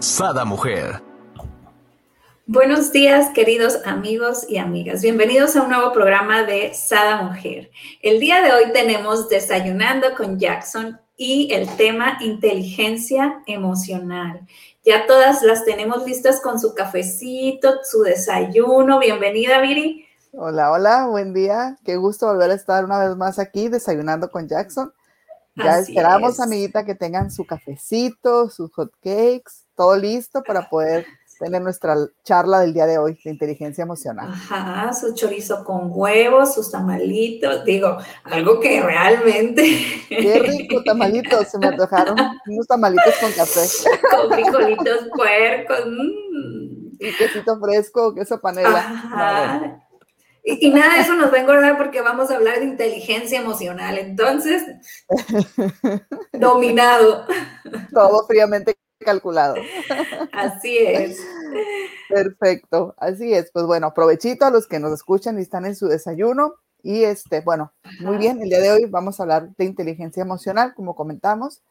Sada Mujer. Buenos días, queridos amigos y amigas. Bienvenidos a un nuevo programa de Sada Mujer. El día de hoy tenemos Desayunando con Jackson y el tema inteligencia emocional. Ya todas las tenemos listas con su cafecito, su desayuno. Bienvenida, Viri. Hola, hola, buen día. Qué gusto volver a estar una vez más aquí desayunando con Jackson. Ya esperamos, amiguita, que tengan su cafecito, sus hot cakes, todo listo para poder tener nuestra charla del día de hoy de inteligencia emocional. Ajá, su chorizo con huevos, sus tamalitos, digo, algo que realmente... Qué rico tamalitos, se me antojaron unos tamalitos con café. Con frijolitos puercos. Mmm. Y quesito fresco, queso panela. Ajá. Y, y, nada de eso nos va a engordar porque vamos a hablar de inteligencia emocional. Entonces, dominado. Todo fríamente calculado. Así es. Perfecto, así es. Pues bueno, provechito a los que nos escuchan y están en su desayuno. Y este, bueno, muy bien, el día de hoy vamos a hablar de inteligencia emocional, como comentamos.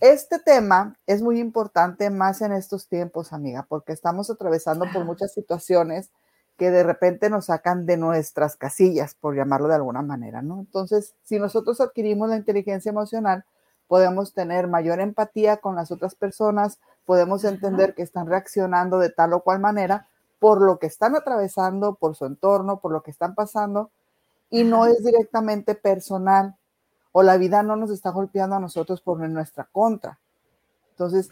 Este tema es muy importante más en estos tiempos, amiga, porque estamos atravesando por muchas situaciones que de repente nos sacan de nuestras casillas, por llamarlo de alguna manera, ¿no? Entonces, si nosotros adquirimos la inteligencia emocional, podemos tener mayor empatía con las otras personas, podemos entender que están reaccionando de tal o cual manera por lo que están atravesando, por su entorno, por lo que están pasando, y no es directamente personal, o la vida no nos está golpeando a nosotros por nuestra contra. Entonces,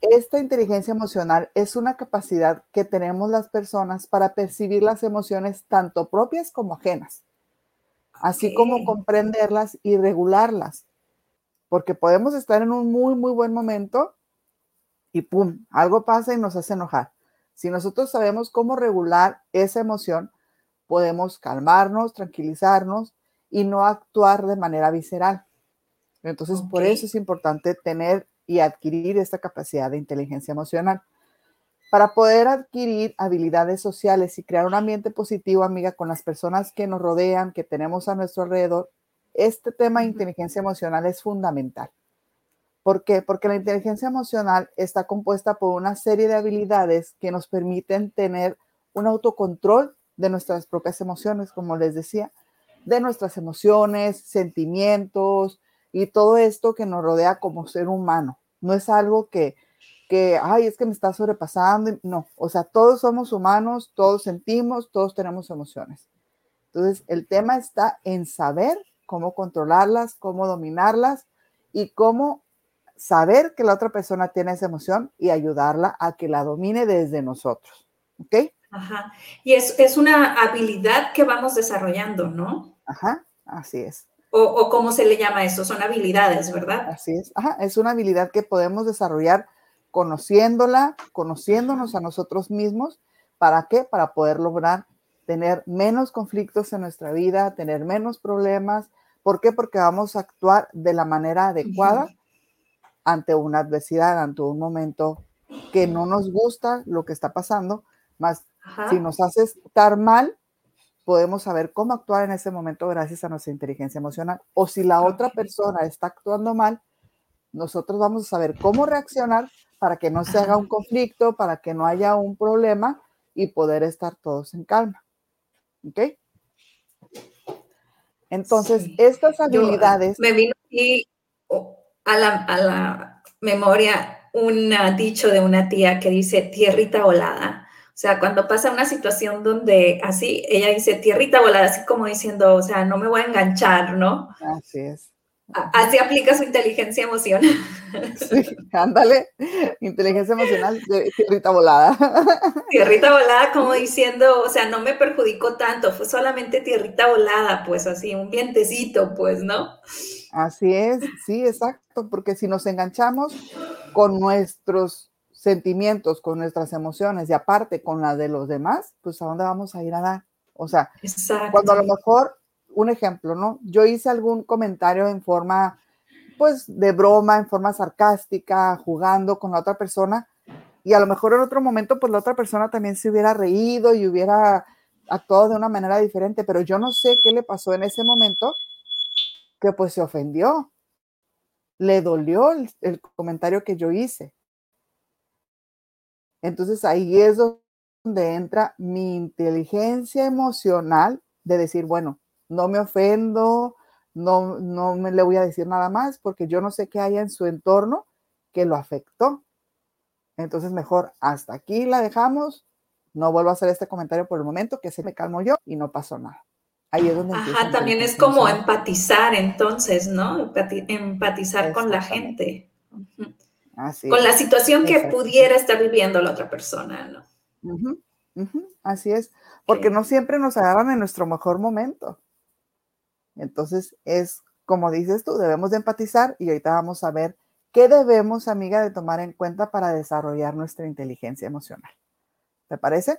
esta inteligencia emocional es una capacidad que tenemos las personas para percibir las emociones tanto propias como ajenas, así como comprenderlas y regularlas porque podemos estar en un muy, muy buen momento y pum, algo pasa y nos hace enojar. Si nosotros sabemos cómo regular esa emoción, podemos calmarnos, tranquilizarnos y no actuar de manera visceral. Entonces, por eso es importante tener y adquirir esta capacidad de inteligencia emocional. Para poder adquirir habilidades sociales y crear un ambiente positivo, amiga, con las personas que nos rodean, que tenemos a nuestro alrededor, este tema de inteligencia emocional es fundamental. ¿Por qué? Porque la inteligencia emocional está compuesta por una serie de habilidades que nos permiten tener un autocontrol de nuestras propias emociones, como les decía, de nuestras emociones, sentimientos y todo esto que nos rodea como ser humano. No es algo que, que, ay, es que me está sobrepasando. No, o sea, todos somos humanos, todos sentimos, todos tenemos emociones. Entonces, el tema está en saber cómo controlarlas, cómo dominarlas y cómo saber que la otra persona tiene esa emoción y ayudarla a que la domine desde nosotros. ¿Ok? Ajá. Y es, es una habilidad que vamos desarrollando, ¿no? Ajá, así es. O, o, cómo se le llama eso, son habilidades, ¿verdad? Así es. Ajá, es una habilidad que podemos desarrollar conociéndola, conociéndonos a nosotros mismos. ¿Para qué? Para poder lograr tener menos conflictos en nuestra vida, tener menos problemas, ¿Por qué? Porque vamos a actuar de la manera adecuada ante una adversidad, ante un momento que no nos gusta lo que está pasando, más si nos hace estar mal, podemos saber cómo actuar en ese momento gracias a nuestra inteligencia emocional. O si la otra persona está actuando mal, nosotros vamos a saber cómo reaccionar para que no se haga un conflicto, para que no haya un problema y poder estar todos en calma. ¿Ok? Entonces, estas habilidades... me vino aquí a la, a la memoria un dicho de una tía que dice tierrita volada. O sea, cuando pasa una situación donde así, ella dice tierrita volada, así como diciendo, o sea, no me voy a enganchar, ¿no? Así es. Así aplica su inteligencia emocional. Sí, ándale, inteligencia emocional, tierrita volada. Tierrita volada, como diciendo, o sea, no me perjudicó tanto, fue solamente tierrita volada, pues así, un vientecito, pues, ¿no? Así es, sí, exacto, porque si nos enganchamos con nuestros sentimientos, con nuestras emociones y aparte con las de los demás, pues a dónde vamos a ir a dar. O sea, cuando a lo mejor, un ejemplo, ¿no? Yo hice algún comentario en forma, pues, de broma, en forma sarcástica, jugando con la otra persona, y a lo mejor en otro momento, pues la otra persona también se hubiera reído y hubiera actuado de una manera diferente, pero yo no sé qué le pasó en ese momento, que pues se ofendió, le dolió el, comentario que yo hice. Entonces ahí es donde entra mi inteligencia emocional de decir, bueno, no me ofendo, no, no me le voy a decir nada más porque yo no sé qué haya en su entorno que lo afectó. Entonces mejor hasta aquí la dejamos, no vuelvo a hacer este comentario por el momento, que se me calmo yo y no pasó nada. Ahí es donde... Ajá, también es como empatizar entonces, ¿no? Empatizar con la gente. Así con la situación que pudiera estar viviendo la otra persona, ¿no? Así es, porque no siempre nos agarran en nuestro mejor momento. Entonces es, como dices tú, debemos de empatizar y ahorita vamos a ver qué debemos, amiga, de tomar en cuenta para desarrollar nuestra inteligencia emocional. ¿Te parece?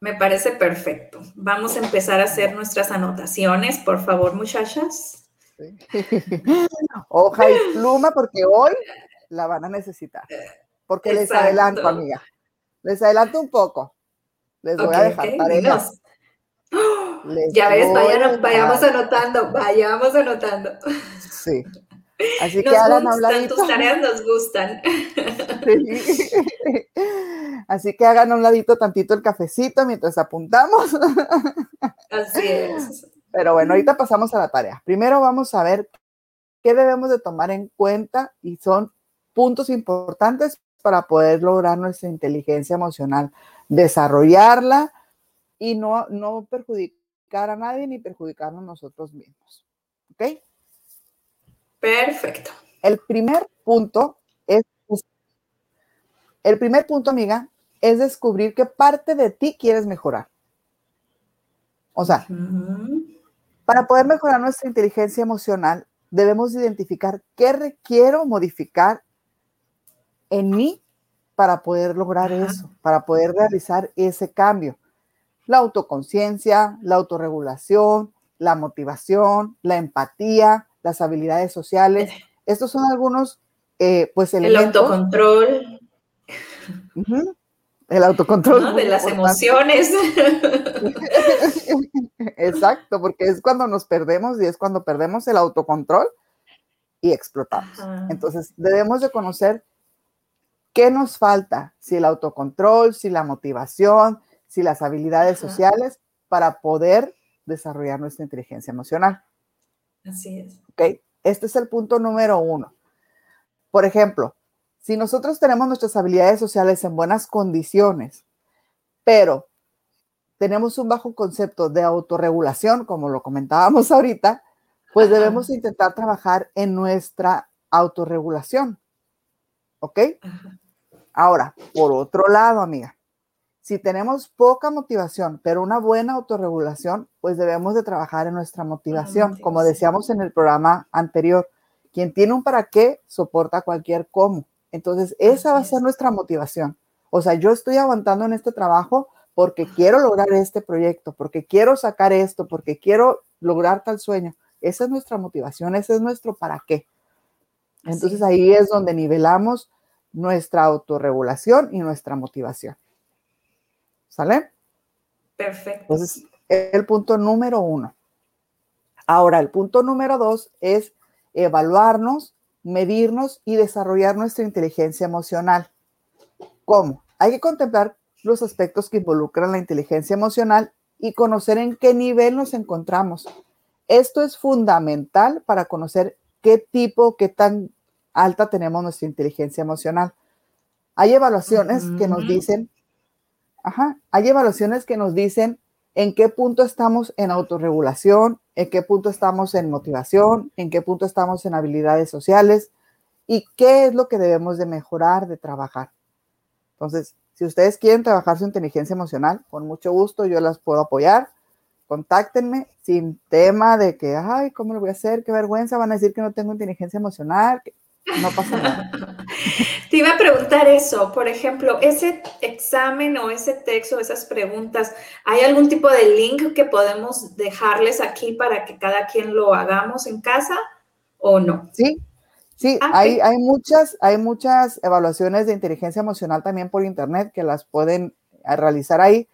Me parece perfecto. Vamos a empezar a hacer nuestras anotaciones, por favor, muchachas. Hoja y pluma, porque hoy la van a necesitar. Porque les adelanto, amiga. Les adelanto un poco. Les voy a dejar tareas. Ya ves, vayamos anotando, vayamos anotando. Sí. Así que hagan un Tus tareas nos gustan. Así que hagan a un ladito tantito el cafecito mientras apuntamos. Así es. Pero bueno, ahorita pasamos a la tarea. Primero vamos a ver qué debemos de tomar en cuenta y son puntos importantes para poder lograr nuestra inteligencia emocional, desarrollarla y no, no perjudicar a nadie ni perjudicarnos nosotros mismos. ¿Ok? Perfecto. El primer punto es, el primer punto, amiga, es descubrir qué parte de ti quieres mejorar. O sea, para poder mejorar nuestra inteligencia emocional, debemos identificar qué requiero modificar en mí para poder lograr eso, para poder realizar ese cambio. La autoconciencia, la autorregulación, la motivación, la empatía, las habilidades sociales. Estos son algunos, eh, pues, elementos. El autocontrol. El autocontrol. De las emociones. Exacto, porque es cuando nos perdemos y es cuando perdemos el autocontrol y explotamos. Entonces, debemos de conocer qué nos falta, si el autocontrol, si la motivación, si las habilidades sociales para poder desarrollar nuestra inteligencia emocional. Así es. Ok, este es el punto número uno. Por ejemplo, si nosotros tenemos nuestras habilidades sociales en buenas condiciones, pero tenemos un bajo concepto de autorregulación, como lo comentábamos ahorita, pues debemos intentar trabajar en nuestra autorregulación. ¿Ok? Ahora, por otro lado, amiga, si tenemos poca motivación, pero una buena autorregulación, pues debemos de trabajar en nuestra motivación, como decíamos en el programa anterior. Quien tiene un para qué soporta cualquier cómo. Entonces, esa va a ser nuestra motivación. O sea, yo estoy aguantando en este trabajo porque quiero lograr este proyecto, porque quiero sacar esto, porque quiero lograr tal sueño. Esa es nuestra motivación, ese es nuestro para qué. Entonces ahí es donde nivelamos nuestra autorregulación y nuestra motivación. ¿Sale? Perfecto. Entonces, el punto número uno. Ahora, el punto número dos es evaluarnos, medirnos y desarrollar nuestra inteligencia emocional. ¿Cómo? Hay que contemplar los aspectos que involucran la inteligencia emocional y conocer en qué nivel nos encontramos. Esto es fundamental para conocer qué tipo, qué tan alta tenemos nuestra inteligencia emocional. Hay evaluaciones que nos dicen Hay evaluaciones que nos dicen en qué punto estamos en autorregulación, en qué punto estamos en motivación, en qué punto estamos en habilidades sociales y qué es lo que debemos de mejorar, de trabajar. Entonces, si ustedes quieren trabajar su inteligencia emocional, con mucho gusto yo las puedo apoyar. Contáctenme sin tema de que, ay, ¿cómo lo voy a hacer? Qué vergüenza, van a decir que no tengo inteligencia emocional. No pasa nada. Te iba a preguntar eso, por ejemplo, ese examen o ese texto, esas preguntas, ¿hay algún tipo de link que podemos dejarles aquí para que cada quien lo hagamos en casa o no? Sí, sí, ah, hay, hay, muchas, hay muchas evaluaciones de inteligencia emocional también por internet que las pueden eh, realizar ahí,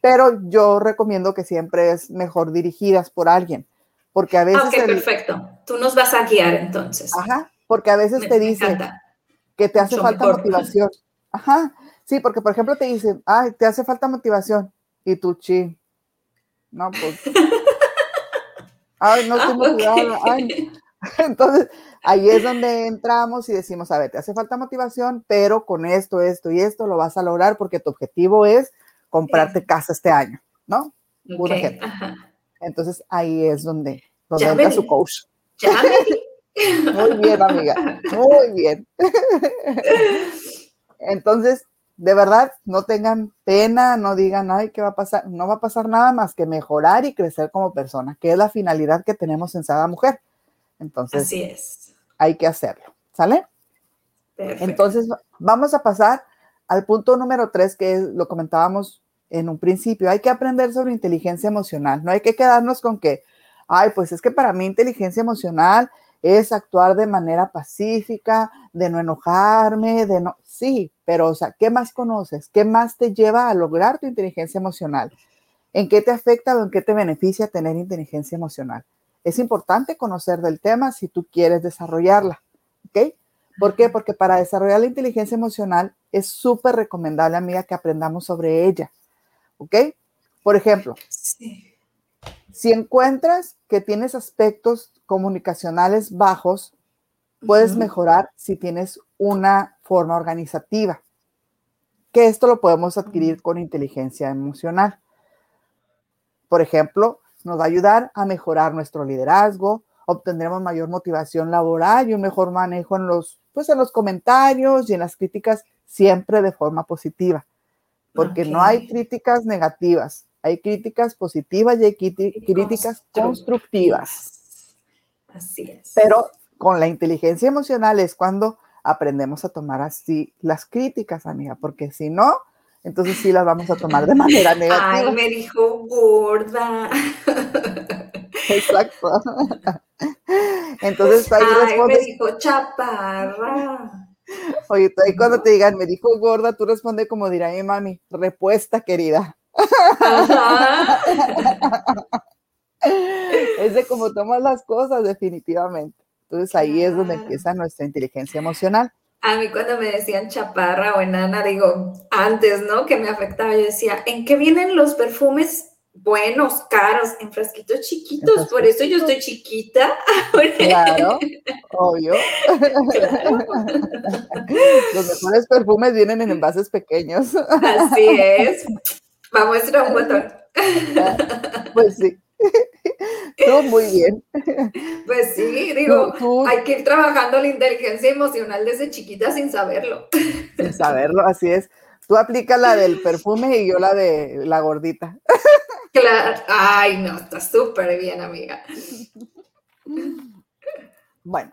pero yo recomiendo que siempre es mejor dirigidas por alguien, porque a veces... Ok, perfecto. Tú nos vas a guiar entonces. Ajá, porque a veces te dicen que te hace falta motivación. Ajá, sí, porque por ejemplo te dicen, ay, te hace falta motivación. Y tú, chi, no, pues. ay, no estoy ah, motivada. Ay. Entonces, ahí es donde entramos y decimos, a ver, te hace falta motivación, pero con esto, esto y esto lo vas a lograr porque tu objetivo es comprarte casa este año, ¿no? Okay. Entonces, ahí es donde, donde entra su coach. Muy bien, amiga. Muy bien. Entonces, de verdad, no tengan pena, no digan, ay, ¿qué va a pasar? No va a pasar nada más que mejorar y crecer como persona, que es la finalidad que tenemos en Sada Mujer. Entonces, Así es. hay que hacerlo, ¿sale? Entonces, vamos a pasar al punto número tres, que lo comentábamos en un principio. Hay que aprender sobre inteligencia emocional. No hay que quedarnos con que, ay, pues es que para mí inteligencia emocional es actuar de manera pacífica, de no enojarme, de no... Sí, pero, o sea, ¿qué más conoces? ¿Qué más te lleva a lograr tu inteligencia emocional? ¿En qué te afecta o en qué te beneficia tener inteligencia emocional? Es importante conocer del tema si tú quieres desarrollarla, ¿ok? ¿Por qué? Porque para desarrollar la inteligencia emocional es súper recomendable, amiga, que aprendamos sobre ella, ¿ok? Por ejemplo, si encuentras que tienes aspectos comunicacionales bajos, puedes mejorar si tienes una forma organizativa, que esto lo podemos adquirir con inteligencia emocional. Por ejemplo, nos va a ayudar a mejorar nuestro liderazgo, obtendremos mayor motivación laboral y un mejor manejo en los, pues en los comentarios y en las críticas, siempre de forma positiva, porque no hay críticas negativas, hay críticas positivas y hay críticas constructivas. Así es. Pero con la inteligencia emocional es cuando aprendemos a tomar así las críticas, amiga, porque si no, entonces sí las vamos a tomar de manera negativa. Ay, me dijo gorda. Exacto. Entonces ahí Ay, me dijo chaparra. Oye, ahí cuando te digan, me dijo gorda, tú responde como dirá mi mami, repuesta querida. Es de cómo tomas las cosas, definitivamente. Entonces ahí es donde empieza nuestra inteligencia emocional. A mí cuando me decían chaparra o enana, digo, antes, ¿no? Que me afectaba, yo decía, ¿en qué vienen los perfumes buenos, caros, en frasquitos chiquitos? Por eso yo estoy chiquita. Claro, obvio. Los mejores perfumes vienen en envases pequeños. Así es. Vamos a hacer un botón. Pues sí. Todo muy bien. Pues sí, digo, hay que ir trabajando la inteligencia emocional desde chiquita sin saberlo. Sin saberlo, así es. Tú aplicas la del perfume y yo la de la gordita. Claro. Ay, no, está súper bien, amiga. Bueno,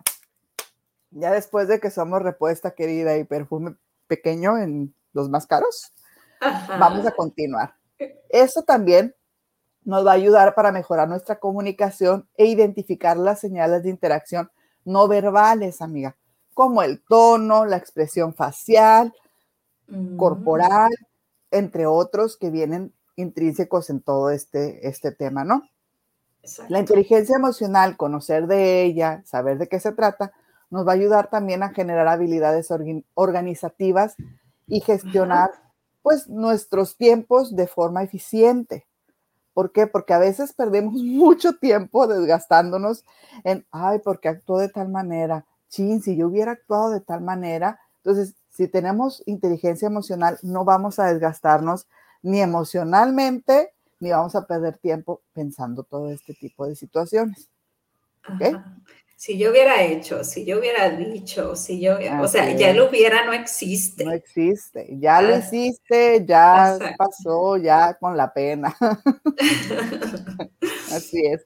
ya después de que somos repuesta querida y perfume pequeño en los más caros, vamos a continuar. Eso también nos va a ayudar para mejorar nuestra comunicación e identificar las señales de interacción no verbales, amiga, como el tono, la expresión facial, mm. corporal, entre otros que vienen intrínsecos en todo este, este tema, ¿no? La inteligencia emocional, conocer de ella, saber de qué se trata, nos va a ayudar también a generar habilidades organizativas y gestionar, pues, nuestros tiempos de forma eficiente. ¿Por qué? Porque a veces perdemos mucho tiempo desgastándonos en, ay, porque actuó de tal manera. Chin, si yo hubiera actuado de tal manera. Entonces, si tenemos inteligencia emocional, no vamos a desgastarnos ni emocionalmente, ni vamos a perder tiempo pensando todo este tipo de situaciones. Si yo hubiera hecho, si yo hubiera dicho, si yo, o sea, ya lo hubiera, no existe. No existe, ya lo hiciste, ya pasó, ya con la pena. Así es.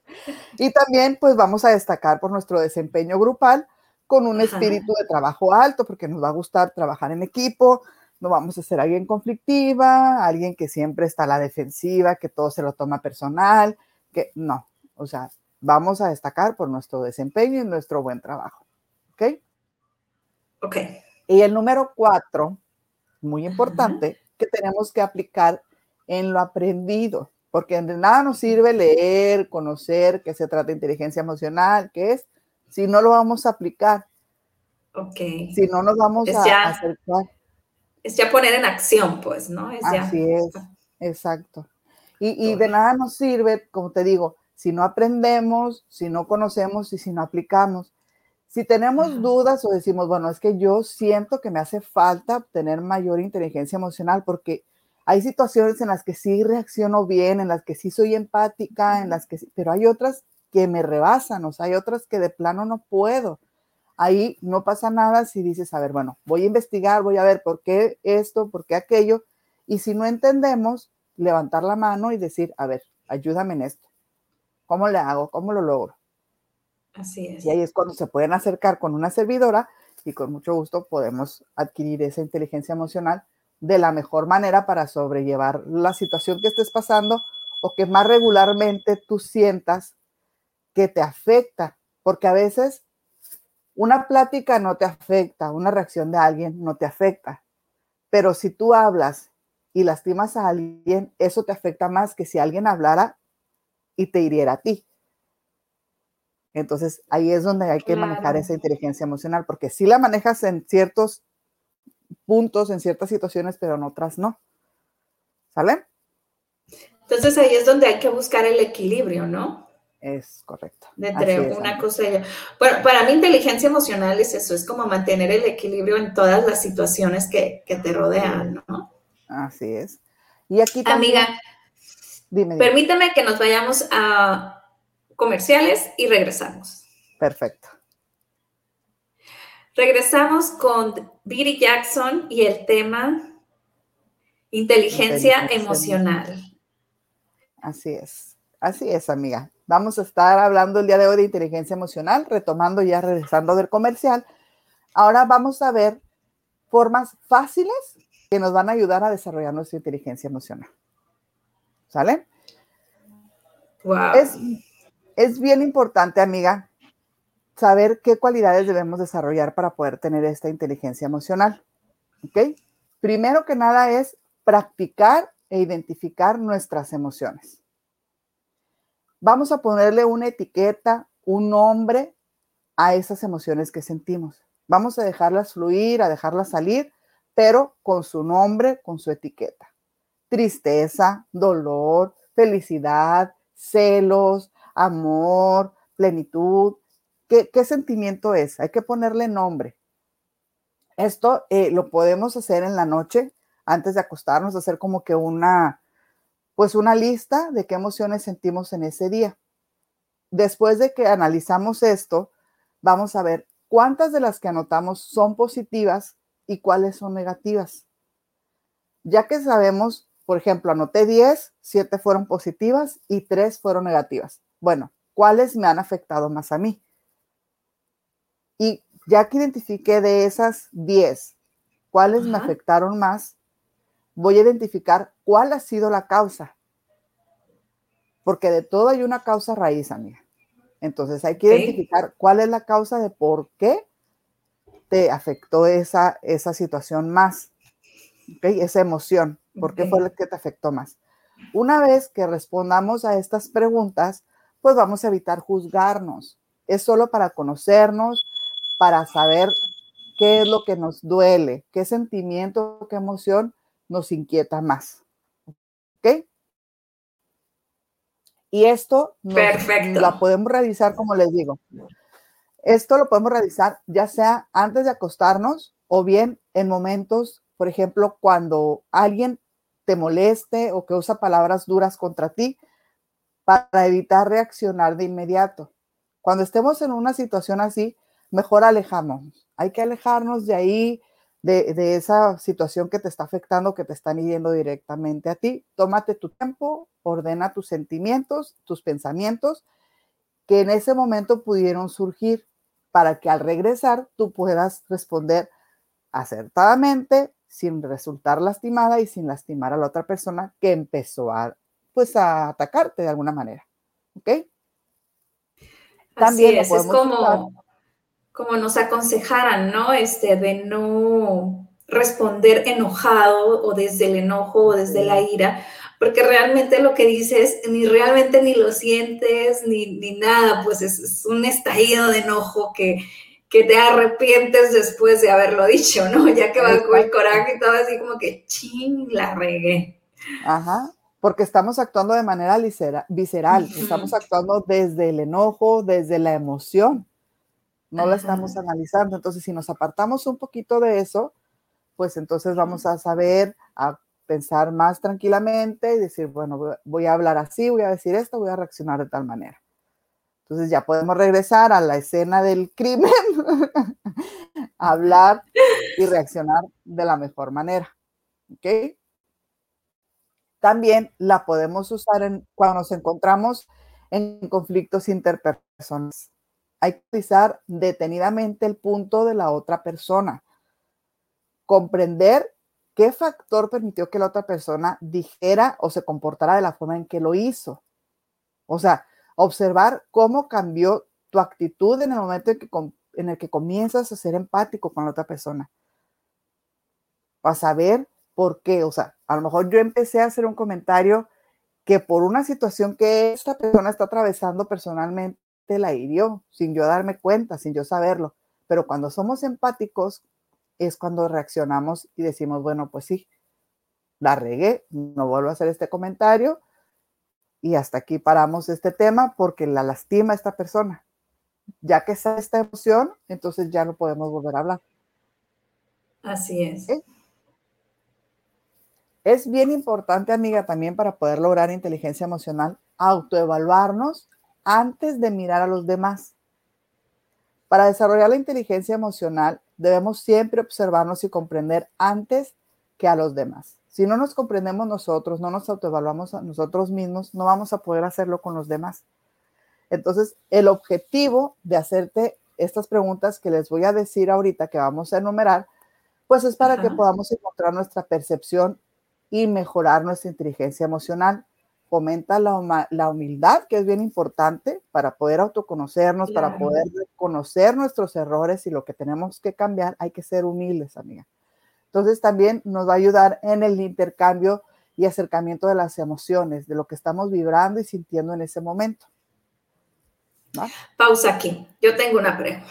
Y también, pues vamos a destacar por nuestro desempeño grupal, con un espíritu de trabajo alto, porque nos va a gustar trabajar en equipo, no vamos a ser alguien conflictiva, alguien que siempre está a la defensiva, que todo se lo toma personal, que no, o sea, vamos a destacar por nuestro desempeño y nuestro buen trabajo. ¿Ok? Ok. Y el número cuatro, muy importante, que tenemos que aplicar en lo aprendido, porque de nada nos sirve leer, conocer que se trata de inteligencia emocional, que es, si no lo vamos a aplicar. Ok. Si no nos vamos a, acercar. Es ya poner en acción, pues, ¿no? Es Así es, exacto. Y, y de nada nos sirve, como te digo, si no aprendemos, si no conocemos y si no aplicamos. Si tenemos dudas o decimos, bueno, es que yo siento que me hace falta tener mayor inteligencia emocional porque hay situaciones en las que sí reacciono bien, en las que sí soy empática, en las que sí, pero hay otras que me rebasan, o sea, hay otras que de plano no puedo. Ahí no pasa nada si dices, a ver, bueno, voy a investigar, voy a ver por qué esto, por qué aquello, y si no entendemos, levantar la mano y decir, a ver, ayúdame en esto. ¿Cómo le hago? ¿Cómo lo logro? Así es. Y ahí es cuando se pueden acercar con una servidora y con mucho gusto podemos adquirir esa inteligencia emocional de la mejor manera para sobrellevar la situación que estés pasando o que más regularmente tú sientas que te afecta, porque a veces una plática no te afecta, una reacción de alguien no te afecta, pero si tú hablas y lastimas a alguien, eso te afecta más que si alguien hablara y te hiriera a ti. Entonces, ahí es donde hay que manejar esa inteligencia emocional, porque si la manejas en ciertos puntos, en ciertas situaciones, pero en otras no. ¿Sale? Entonces, ahí es donde hay que buscar el equilibrio, ¿no? Es correcto. Entre una cosa y otra. Bueno, para mí inteligencia emocional es eso, es como mantener el equilibrio en todas las situaciones que, te rodean, ¿no? Así es. Y aquí también... Amiga, Permíteme que nos vayamos a comerciales y regresamos. Perfecto. Regresamos con Biri Jackson y el tema inteligencia, emocional. Así es, así es, amiga. Vamos a estar hablando el día de hoy de inteligencia emocional, retomando ya, regresando del comercial. Ahora vamos a ver formas fáciles que nos van a ayudar a desarrollar nuestra inteligencia emocional. ¿Sale? Es, bien importante, amiga, saber qué cualidades debemos desarrollar para poder tener esta inteligencia emocional. ¿Ok? Primero que nada es practicar e identificar nuestras emociones. Vamos a ponerle una etiqueta, un nombre a esas emociones que sentimos. Vamos a dejarlas fluir, a dejarlas salir, pero con su nombre, con su etiqueta tristeza, dolor, felicidad, celos, amor, plenitud. ¿Qué, sentimiento es? Hay que ponerle nombre. Esto eh, lo podemos hacer en la noche antes de acostarnos, hacer como que una, pues una lista de qué emociones sentimos en ese día. Después de que analizamos esto, vamos a ver cuántas de las que anotamos son positivas y cuáles son negativas. Ya que sabemos por ejemplo, anoté 10, 7 fueron positivas y 3 fueron negativas. Bueno, ¿cuáles me han afectado más a mí? Y ya que identifiqué de esas 10, cuáles me afectaron más, voy a identificar cuál ha sido la causa. Porque de todo hay una causa raíz, amiga. Entonces hay que identificar cuál es la causa de por qué te afectó esa, esa situación más, esa emoción. ¿Por qué fue el que te afectó más? Una vez que respondamos a estas preguntas, pues vamos a evitar juzgarnos. Es solo para conocernos, para saber qué es lo que nos duele, qué sentimiento, qué emoción nos inquieta más. ¿Ok? Y esto la podemos realizar, como les digo. Esto lo podemos realizar ya sea antes de acostarnos o bien en momentos, por ejemplo, cuando alguien te moleste o que usa palabras duras contra ti para evitar reaccionar de inmediato. Cuando estemos en una situación así, mejor alejamos. Hay que alejarnos de ahí, de, esa situación que te está afectando, que te están hiriendo directamente a ti. Tómate tu tiempo, ordena tus sentimientos, tus pensamientos, que en ese momento pudieron surgir para que al regresar tú puedas responder acertadamente sin resultar lastimada y sin lastimar a la otra persona que empezó a, pues, a atacarte de alguna manera. ¿Ok? También es, es como, como nos aconsejaran, ¿no? Este, de no responder enojado o desde el enojo o desde la ira, porque realmente lo que dices ni realmente ni lo sientes ni, ni nada, pues es, un estallido de enojo que, que te arrepientes después de haberlo dicho, ¿no? Ya que va con el coraje y todo así como que ching, la regué. Ajá, porque estamos actuando de manera visceral, estamos actuando desde el enojo, desde la emoción, no la estamos analizando. Entonces, si nos apartamos un poquito de eso, pues entonces vamos a saber, a pensar más tranquilamente y decir, bueno, voy a hablar así, voy a decir esto, voy a reaccionar de tal manera. Entonces ya podemos regresar a la escena del crimen, hablar y reaccionar de la mejor manera. ¿Ok? También la podemos usar en, cuando nos encontramos en conflictos interpersonales. Hay que utilizar detenidamente el punto de la otra persona. Comprender qué factor permitió que la otra persona dijera o se comportara de la forma en que lo hizo. O sea, observar cómo cambió tu actitud en el momento en, que, en el que comienzas a ser empático con la otra persona. Para saber por qué. O sea, a lo mejor yo empecé a hacer un comentario que por una situación que esta persona está atravesando personalmente la hirió, sin yo darme cuenta, sin yo saberlo. Pero cuando somos empáticos, es cuando reaccionamos y decimos, bueno, pues sí, la regué, no vuelvo a hacer este comentario, y hasta aquí paramos este tema porque la lastima a esta persona. Ya que está esta emoción, entonces ya no podemos volver a hablar. Así es. Es bien importante, amiga, también para poder lograr inteligencia emocional, autoevaluarnos antes de mirar a los demás. Para desarrollar la inteligencia emocional, debemos siempre observarnos y comprender antes que a los demás. Si no nos comprendemos nosotros, no nos autoevaluamos a nosotros mismos, no vamos a poder hacerlo con los demás. Entonces, el objetivo de hacerte estas preguntas que les voy a decir ahorita, que vamos a enumerar, pues es para que podamos encontrar nuestra percepción y mejorar nuestra inteligencia emocional. Fomenta la, humildad, que es bien importante para poder autoconocernos, para poder conocer nuestros errores y lo que tenemos que cambiar. Hay que ser humildes, amiga. Entonces también nos va a ayudar en el intercambio y acercamiento de las emociones, de lo que estamos vibrando y sintiendo en ese momento. Pausa aquí. Yo tengo una pregunta.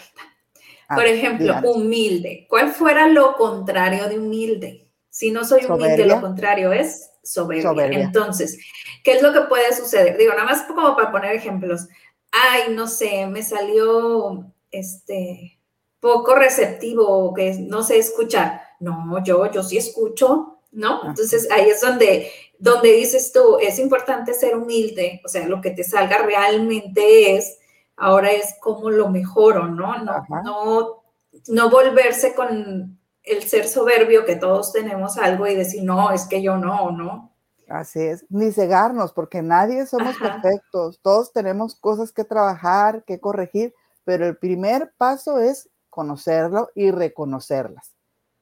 Por ejemplo, humilde. ¿Cuál fuera lo contrario de humilde? Si no soy humilde, lo contrario es soberbia. Entonces, ¿qué es lo que puede suceder? Digo, nada más como para poner ejemplos. Ay, no sé, me salió este poco receptivo, que no sé escuchar no, yo, yo sí escucho, ¿no? Entonces ahí es donde, donde dices tú, es importante ser humilde, o sea, lo que te salga realmente es, ahora es cómo lo mejoro, ¿no? No, no, no volverse con el ser soberbio que todos tenemos algo y decir, no, es que yo no, ¿no? Así es, ni cegarnos, porque nadie somos perfectos, todos tenemos cosas que trabajar, que corregir, pero el primer paso es conocerlo y reconocerlas.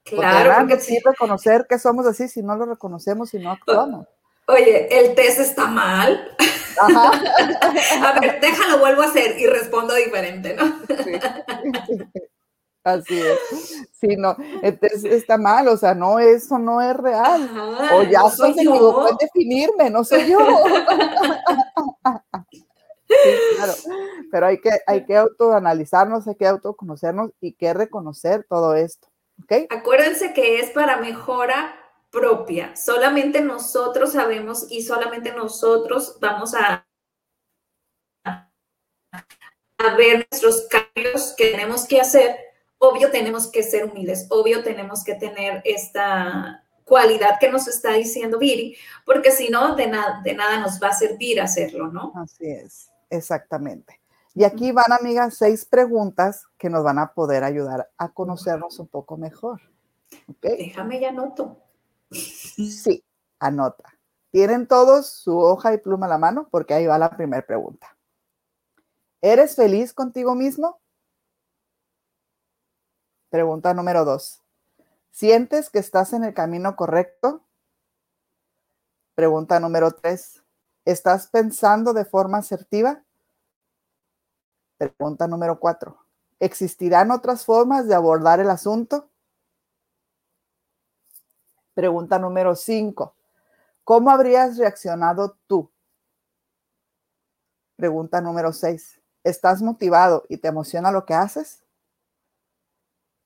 Claro, porque, sí reconocer que somos así si no lo reconocemos y no actuamos. Oye, el test está mal. a ver, déjalo, vuelvo a hacer y respondo diferente, ¿no? Así es. Sí, no, el test está mal, o sea, no, eso no es real. o ya no soy se equivocó en definirme, no soy yo. Sí, claro. Pero hay que, hay que autoanalizarnos, hay que autoconocernos y que reconocer todo esto. Acuérdense que es para mejora propia. Solamente nosotros sabemos y solamente nosotros vamos a, a ver nuestros cambios que tenemos que hacer. Obvio tenemos que ser humildes, obvio tenemos que tener esta cualidad que nos está diciendo Viri, porque si no, de, nada de nada nos va a servir hacerlo, ¿no? Así es, exactamente. Y aquí van, amigas, seis preguntas que nos van a poder ayudar a conocernos un poco mejor. Déjame ya anoto. Sí, anota. ¿Tienen todos su hoja y pluma a la mano? Porque ahí va la primera pregunta. ¿Eres feliz contigo mismo? Pregunta número dos. ¿Sientes que estás en el camino correcto? Pregunta número tres. ¿Estás pensando de forma asertiva? Pregunta número cuatro. ¿Existirán otras formas de abordar el asunto? Pregunta número cinco. ¿Cómo habrías reaccionado tú? Pregunta número seis. ¿Estás motivado y te emociona lo que haces?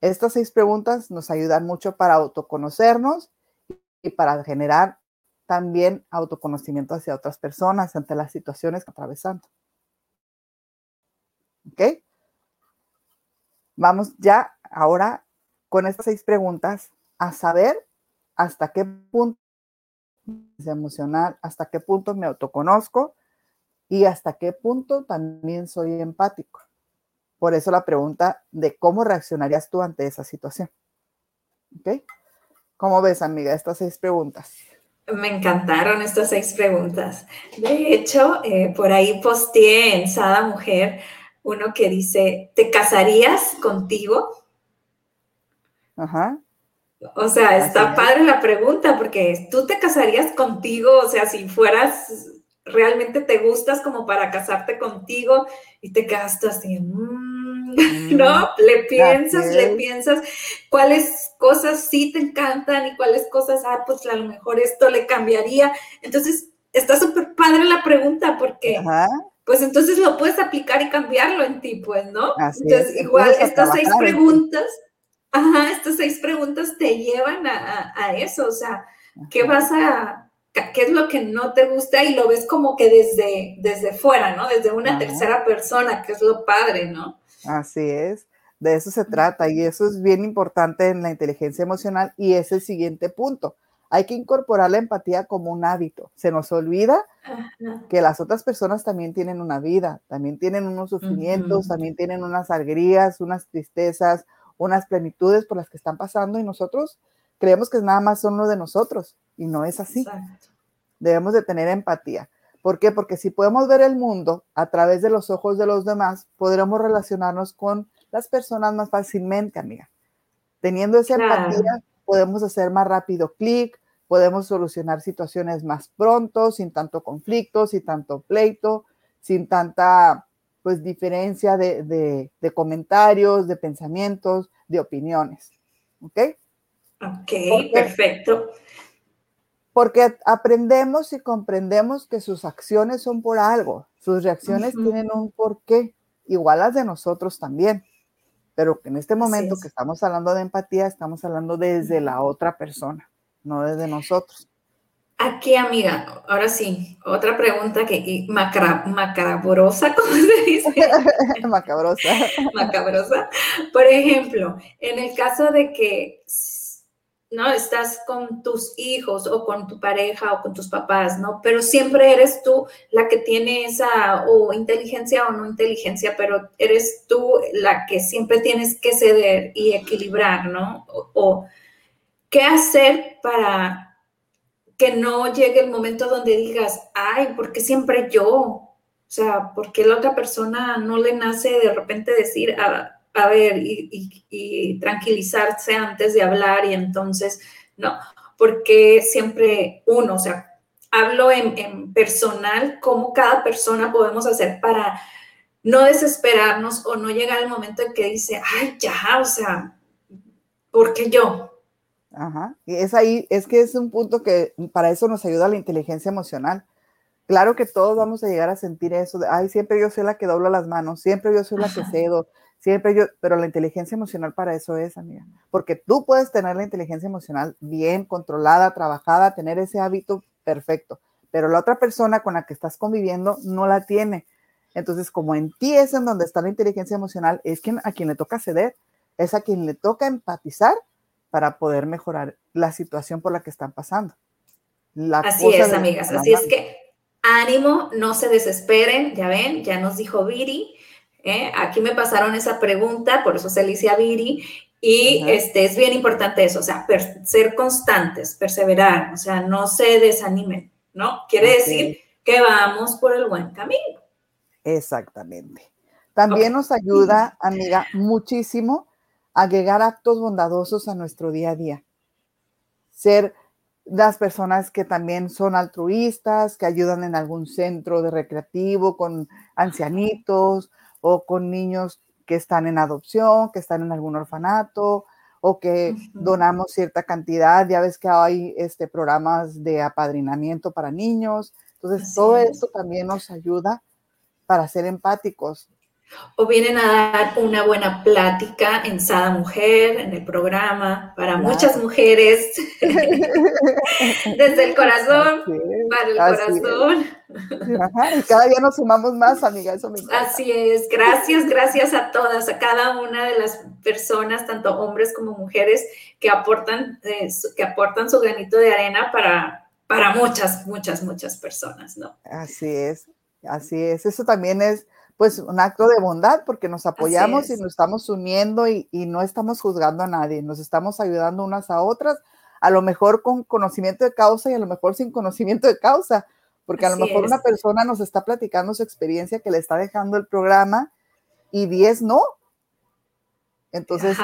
Estas seis preguntas nos ayudan mucho para autoconocernos y para generar también autoconocimiento hacia otras personas ante las situaciones que atravesando. ¿Ok? Vamos ya ahora con estas seis preguntas a saber hasta qué punto es emocional, hasta qué punto me autoconozco y hasta qué punto también soy empático. Por eso la pregunta de cómo reaccionarías tú ante esa situación. ¿Ok? ¿Cómo ves, amiga, estas seis preguntas? Me encantaron estas seis preguntas. De hecho, eh, por ahí posteé en Sada Mujer uno que dice, ¿te casarías contigo? Ajá. O sea, está padre la pregunta porque tú te casarías contigo, o sea, si fueras, realmente te gustas como para casarte contigo y te quedas así, mm", ¿no? Le piensas, le piensas cuáles cosas sí te encantan y cuáles cosas, ah, pues a lo mejor esto le cambiaría. Entonces, está súper padre la pregunta porque... Pues entonces lo puedes aplicar y cambiarlo en ti, pues, ¿no? entonces, igual, estas seis preguntas, Ajá, estas seis preguntas te llevan a, eso, o sea, ¿qué vas a, qué es lo que no te gusta y lo ves como que desde, desde fuera, ¿no? Desde una tercera persona, que es lo padre, ¿no? Así es, de eso se trata y eso es bien importante en la inteligencia emocional y es el siguiente punto. Hay que incorporar la empatía como un hábito. Se nos olvida que las otras personas también tienen una vida, también tienen unos sufrimientos, también tienen unas alegrías, unas tristezas, unas plenitudes por las que están pasando y nosotros creemos que nada más son lo de nosotros y no es así. Debemos de tener empatía. ¿Por qué? Porque si podemos ver el mundo a través de los ojos de los demás, podremos relacionarnos con las personas más fácilmente, amiga. Teniendo esa empatía, podemos hacer más rápido clic, podemos solucionar situaciones más pronto, sin tanto conflicto, sin tanto pleito, sin tanta pues diferencia de, comentarios, de pensamientos, de opiniones. ¿Ok? Ok, perfecto. Porque aprendemos y comprendemos que sus acciones son por algo, sus reacciones tienen un porqué, igual las de nosotros también. Pero que en este momento que estamos hablando de empatía, estamos hablando desde la otra persona, no desde nosotros. Aquí, amiga, ahora sí, otra pregunta que macabrosa, ¿cómo se dice? macabrosa. macabrosa. Por ejemplo, en el caso de que no estás con tus hijos o con tu pareja o con tus papás, ¿no? Pero siempre eres tú la que tiene esa o inteligencia o no inteligencia, pero eres tú la que siempre tienes que ceder y equilibrar, ¿no? o qué hacer para que no llegue el momento donde digas, ay, ¿por qué siempre yo? O sea, ¿por qué la otra persona no le nace de repente decir, a, ver, y, tranquilizarse antes de hablar y entonces, no, porque siempre uno, o sea, hablo en, en personal, cómo cada persona podemos hacer para no desesperarnos o no llegar al momento en que dice, ay, ya, o sea, ¿por qué yo? Ajá. Y es ahí, es que es un punto que para eso nos ayuda la inteligencia emocional. Claro que todos vamos a llegar a sentir eso de, ay, siempre yo soy la que dobla las manos, siempre yo soy la que cedo, siempre yo, pero la inteligencia emocional para eso es, amiga. Porque tú puedes tener la inteligencia emocional bien controlada, trabajada, tener ese hábito perfecto, pero la otra persona con la que estás conviviendo no la tiene. Entonces, como en ti es en donde está la inteligencia emocional, es quien, a quien le toca ceder, es a quien le toca empatizar para poder mejorar la situación por la que están pasando. así es, amigas. Así es que ánimo, no se desesperen, ya ven, ya nos dijo Viri. ¿Eh? Aquí me pasaron esa pregunta, por eso se le hice a Viri. Y este, es bien importante eso, o sea, ser constantes, perseverar, o sea, no se desanimen, ¿no? Quiere decir que vamos por el buen camino. Exactamente. También nos ayuda, amiga, muchísimo agregar actos bondadosos a nuestro día a día. Ser las personas que también son altruistas, que ayudan en algún centro de recreativo con ancianitos o con niños que están en adopción, que están en algún orfanato o que donamos cierta cantidad. Ya ves que hay este, programas de apadrinamiento para niños. Entonces, todo esto también nos ayuda para ser empáticos. O vienen a dar una buena plática en Sada Mujer, en el programa, para muchas mujeres, desde el corazón, para el corazón. y cada día nos sumamos más, amiga, eso me Así es, gracias, gracias a todas, a cada una de las personas, tanto hombres como mujeres, que aportan, eh, que aportan su granito de arena para, para muchas, muchas, muchas personas, ¿no? Así es, así es, eso también es pues un acto de bondad porque nos apoyamos y nos estamos uniendo y, no estamos juzgando a nadie, nos estamos ayudando unas a otras, a lo mejor con conocimiento de causa y a lo mejor sin conocimiento de causa, porque a lo mejor una persona nos está platicando su experiencia que le está dejando el programa y 10 no. Entonces,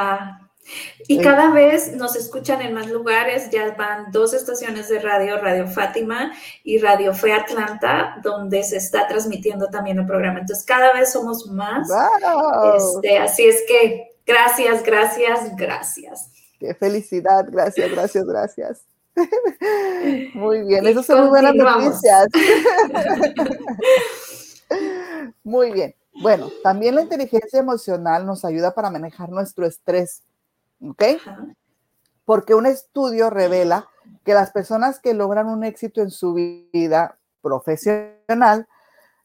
y cada vez nos escuchan en más lugares, ya van dos estaciones de radio, Radio Fátima y Radio Fe Atlanta, donde se está transmitiendo también el programa. Entonces, cada vez somos más. Este, así es que gracias, gracias, gracias. Qué felicidad, gracias, gracias, gracias. Muy bien, eso son buenas noticias. Muy bien. Bueno, también la inteligencia emocional nos ayuda para manejar nuestro estrés ¿ok? Porque un estudio revela que las personas que logran un éxito en su vida profesional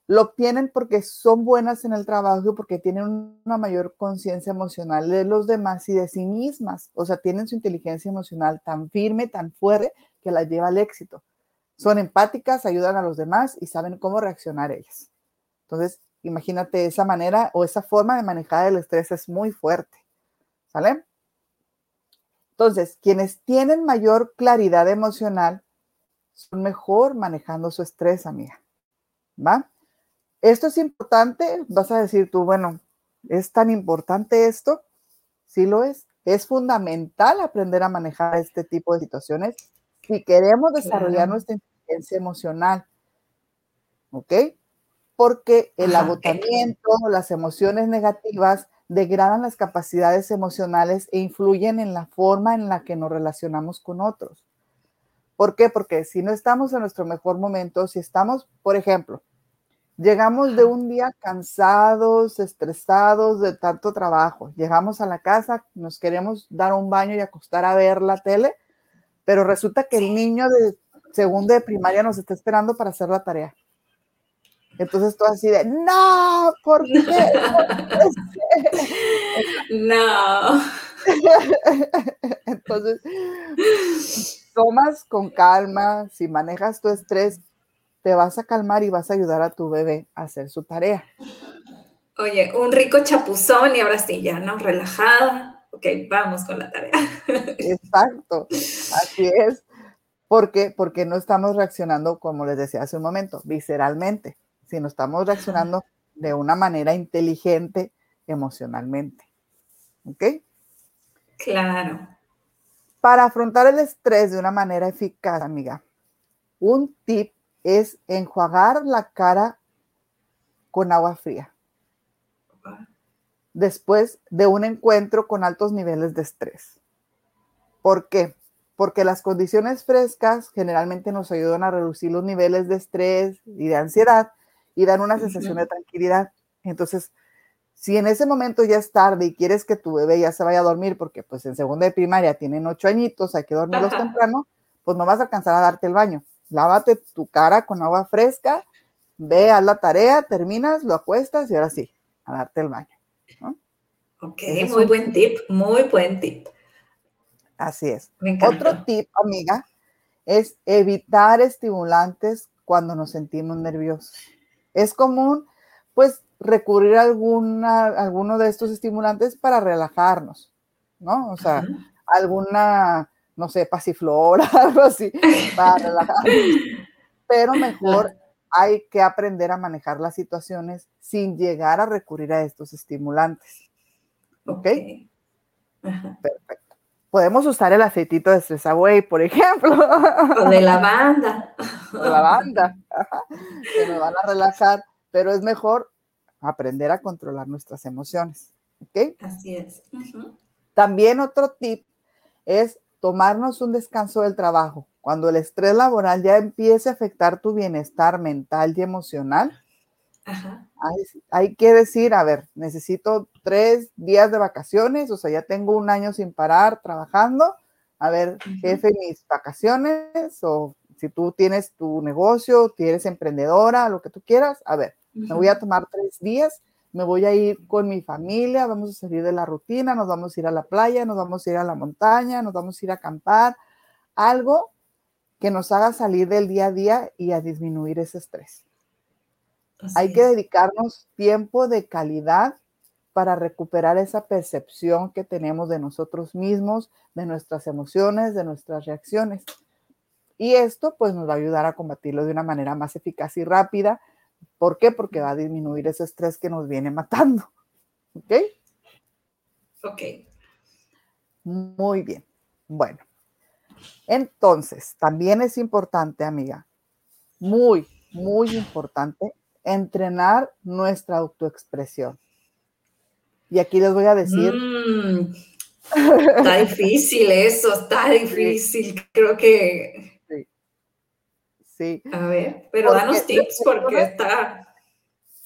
lo obtienen porque son buenas en el trabajo y porque tienen una mayor conciencia emocional de los demás y de sí mismas. O sea, tienen su inteligencia emocional tan firme, tan fuerte, que la lleva al éxito. Son empáticas, ayudan a los demás y saben cómo reaccionar ellas. Entonces, imagínate esa manera o esa forma de manejar el estrés es muy fuerte. ¿Sale? Entonces, quienes tienen mayor claridad emocional son mejor manejando su estrés, amiga. ¿Va? Esto es importante, vas a decir tú, bueno, ¿es tan importante esto? Sí lo es. Es fundamental aprender a manejar este tipo de situaciones si queremos desarrollar nuestra inteligencia emocional. ¿Ok? Porque el agotamiento, las emociones negativas degradan las capacidades emocionales e influyen en la forma en la que nos relacionamos con otros. ¿Por qué? Porque si no estamos en nuestro mejor momento, si estamos, por ejemplo, llegamos de un día cansados, estresados de tanto trabajo, llegamos a la casa, nos queremos dar un baño y acostar a ver la tele, pero resulta que el niño de segundo de primaria nos está esperando para hacer la tarea. Entonces tú así de, no, ¿por qué? no. Entonces, tomas con calma, si manejas tu estrés, te vas a calmar y vas a ayudar a tu bebé a hacer su tarea. Oye, un rico chapuzón y ahora sí, ya, ¿no? Relajada. Ok, vamos con la tarea. Exacto, así es. ¿Por qué? Porque no estamos reaccionando, como les decía hace un momento, visceralmente si no estamos reaccionando de una manera inteligente emocionalmente. ¿Ok? Claro. Para afrontar el estrés de una manera eficaz, amiga, un tip es enjuagar la cara con agua fría. Después de un encuentro con altos niveles de estrés. ¿Por qué? Porque las condiciones frescas generalmente nos ayudan a reducir los niveles de estrés y de ansiedad y dan una sensación de tranquilidad. Entonces, si en ese momento ya es tarde y quieres que tu bebé ya se vaya a dormir, porque pues en segunda de primaria tienen ocho añitos, hay que dormirlos temprano, pues no vas a alcanzar a darte el baño. Lávate tu cara con agua fresca, ve a la tarea, terminas, lo acuestas y ahora sí, a darte el baño. Ok, muy buen tip, muy buen tip. Así es. Otro tip, amiga, es evitar estimulantes cuando nos sentimos nerviosos. Es común, pues, recurrir a alguna, alguno de estos estimulantes para relajarnos, ¿no? O sea, alguna, no sé, pasiflora, algo así, para relajarnos. Pero mejor hay que aprender a manejar las situaciones sin llegar a recurrir a estos estimulantes. ¿Ok? Perfecto. Podemos usar el aceitito de Stress Away, por ejemplo. O de lavanda. De lavanda. Que nos van a relajar, pero es mejor aprender a controlar nuestras emociones. ¿Ok? Así es. También otro tip es tomarnos un descanso del trabajo. Cuando el estrés laboral ya empiece a afectar tu bienestar mental y emocional, Hay, que decir, a ver, necesito tres días de vacaciones, o sea, ya tengo un año sin parar trabajando. A ver, jefe, mis vacaciones, o si tú tienes tu negocio, tienes emprendedora, lo que tú quieras, a ver, me voy a tomar tres días, me voy a ir con mi familia, vamos a salir de la rutina, nos vamos a ir a la playa, nos vamos a ir a la montaña, nos vamos a ir a acampar, algo que nos haga salir del día a día y a disminuir ese estrés. Hay que dedicarnos tiempo de calidad para recuperar esa percepción que tenemos de nosotros mismos, de nuestras emociones, de nuestras reacciones. Y esto pues nos va a ayudar a combatirlo de una manera más eficaz y rápida. ¿Por qué? Porque va a disminuir ese estrés que nos viene matando. ¿Ok? Ok. Muy bien. Bueno, entonces, también es importante, amiga, muy, muy importante, entrenar nuestra autoexpresión. Y aquí les voy a decir... Mm, está difícil eso, está difícil. Creo que... Sí. A ver, pero danos tips porque está...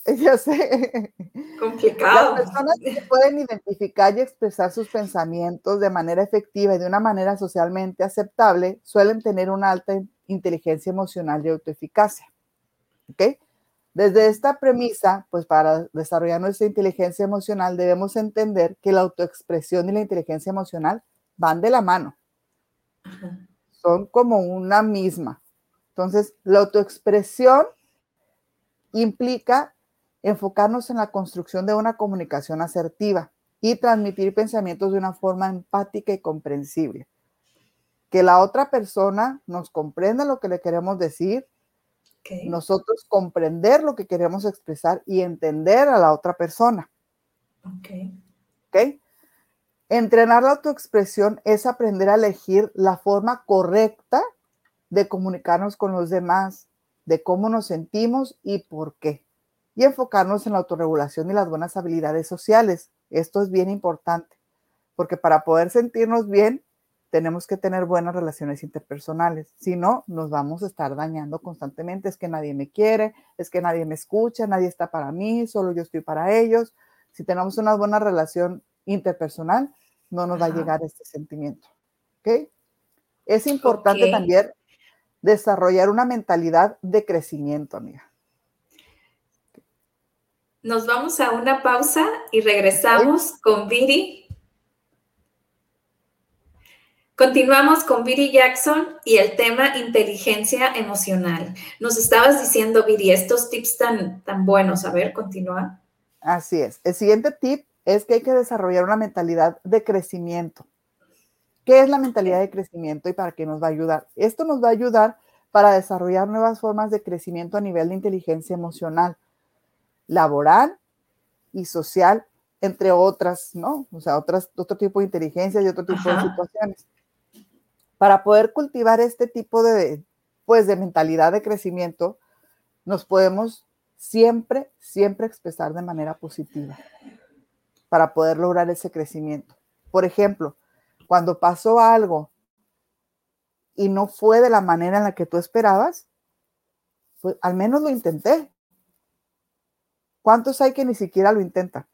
Ya sé. Complicado. Las personas que pueden identificar y expresar sus pensamientos de manera efectiva y de una manera socialmente aceptable suelen tener una alta inteligencia emocional y autoeficacia. ¿Ok? Desde esta premisa, pues para desarrollar nuestra inteligencia emocional debemos entender que la autoexpresión y la inteligencia emocional van de la mano. Son como una misma. Entonces, la autoexpresión implica enfocarnos en la construcción de una comunicación asertiva y transmitir pensamientos de una forma empática y comprensible. Que la otra persona nos comprenda lo que le queremos decir, nosotros comprender lo que queremos expresar y entender a la otra persona. Entrenar la autoexpresión es aprender a elegir la forma correcta de comunicarnos con los demás, de cómo nos sentimos y por qué y enfocarnos en la autorregulación y las buenas habilidades sociales. Esto es bien importante, porque para poder sentirnos bien, tenemos que tener buenas relaciones interpersonales. Si no, nos vamos a estar dañando constantemente. Es que nadie me quiere, es que nadie me escucha, nadie está para mí, solo yo estoy para ellos. Si tenemos una buena relación interpersonal, no nos va a llegar este sentimiento. ¿Ok? Es importante también desarrollar una mentalidad de crecimiento, amiga. Nos vamos a una pausa y regresamos con Viri. Continuamos con Viri Jackson y el tema inteligencia emocional. Nos estabas diciendo, Viri, estos tips tan, tan buenos. A ver, continúa. Así es. El siguiente tip es que hay que desarrollar una mentalidad de crecimiento. ¿Qué es la mentalidad de crecimiento y para qué nos va a ayudar? Esto nos va a ayudar para desarrollar nuevas formas de crecimiento a nivel de inteligencia emocional laboral y social, entre otras, ¿no? O sea, otras, otro tipo de inteligencia y otro tipo de situaciones. Para poder cultivar este tipo de, pues, de mentalidad de crecimiento, nos podemos siempre, siempre expresar de manera positiva para poder lograr ese crecimiento. Por ejemplo, cuando pasó algo y no fue de la manera en la que tú esperabas, pues al menos lo intenté. ¿Cuántos hay que ni siquiera lo intentan?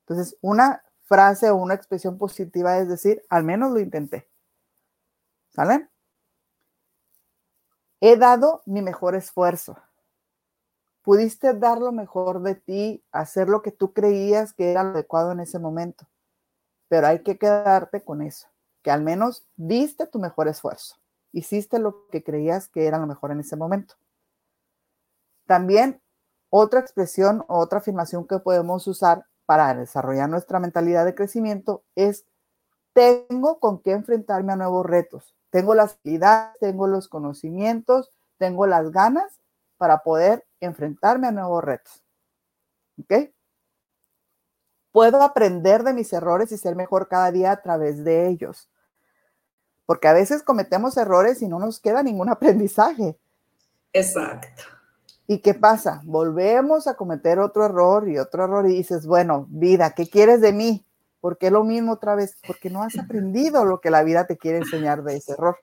Entonces, una frase o una expresión positiva es decir, al menos lo intenté. ¿Sale? He dado mi mejor esfuerzo. Pudiste dar lo mejor de ti, hacer lo que tú creías que era lo adecuado en ese momento. Pero hay que quedarte con eso, que al menos diste tu mejor esfuerzo. Hiciste lo que creías que era lo mejor en ese momento. También otra expresión o otra afirmación que podemos usar para desarrollar nuestra mentalidad de crecimiento es tengo con qué enfrentarme a nuevos retos. Tengo las habilidades, tengo los conocimientos, tengo las ganas para poder enfrentarme a nuevos retos. ¿Ok? Puedo aprender de mis errores y ser mejor cada día a través de ellos. Porque a veces cometemos errores y no nos queda ningún aprendizaje. Exacto. ¿Y qué pasa? Volvemos a cometer otro error y otro error y dices, bueno, vida, ¿qué quieres de mí? ¿Por qué lo mismo otra vez? Porque no has aprendido lo que la vida te quiere enseñar de ese error.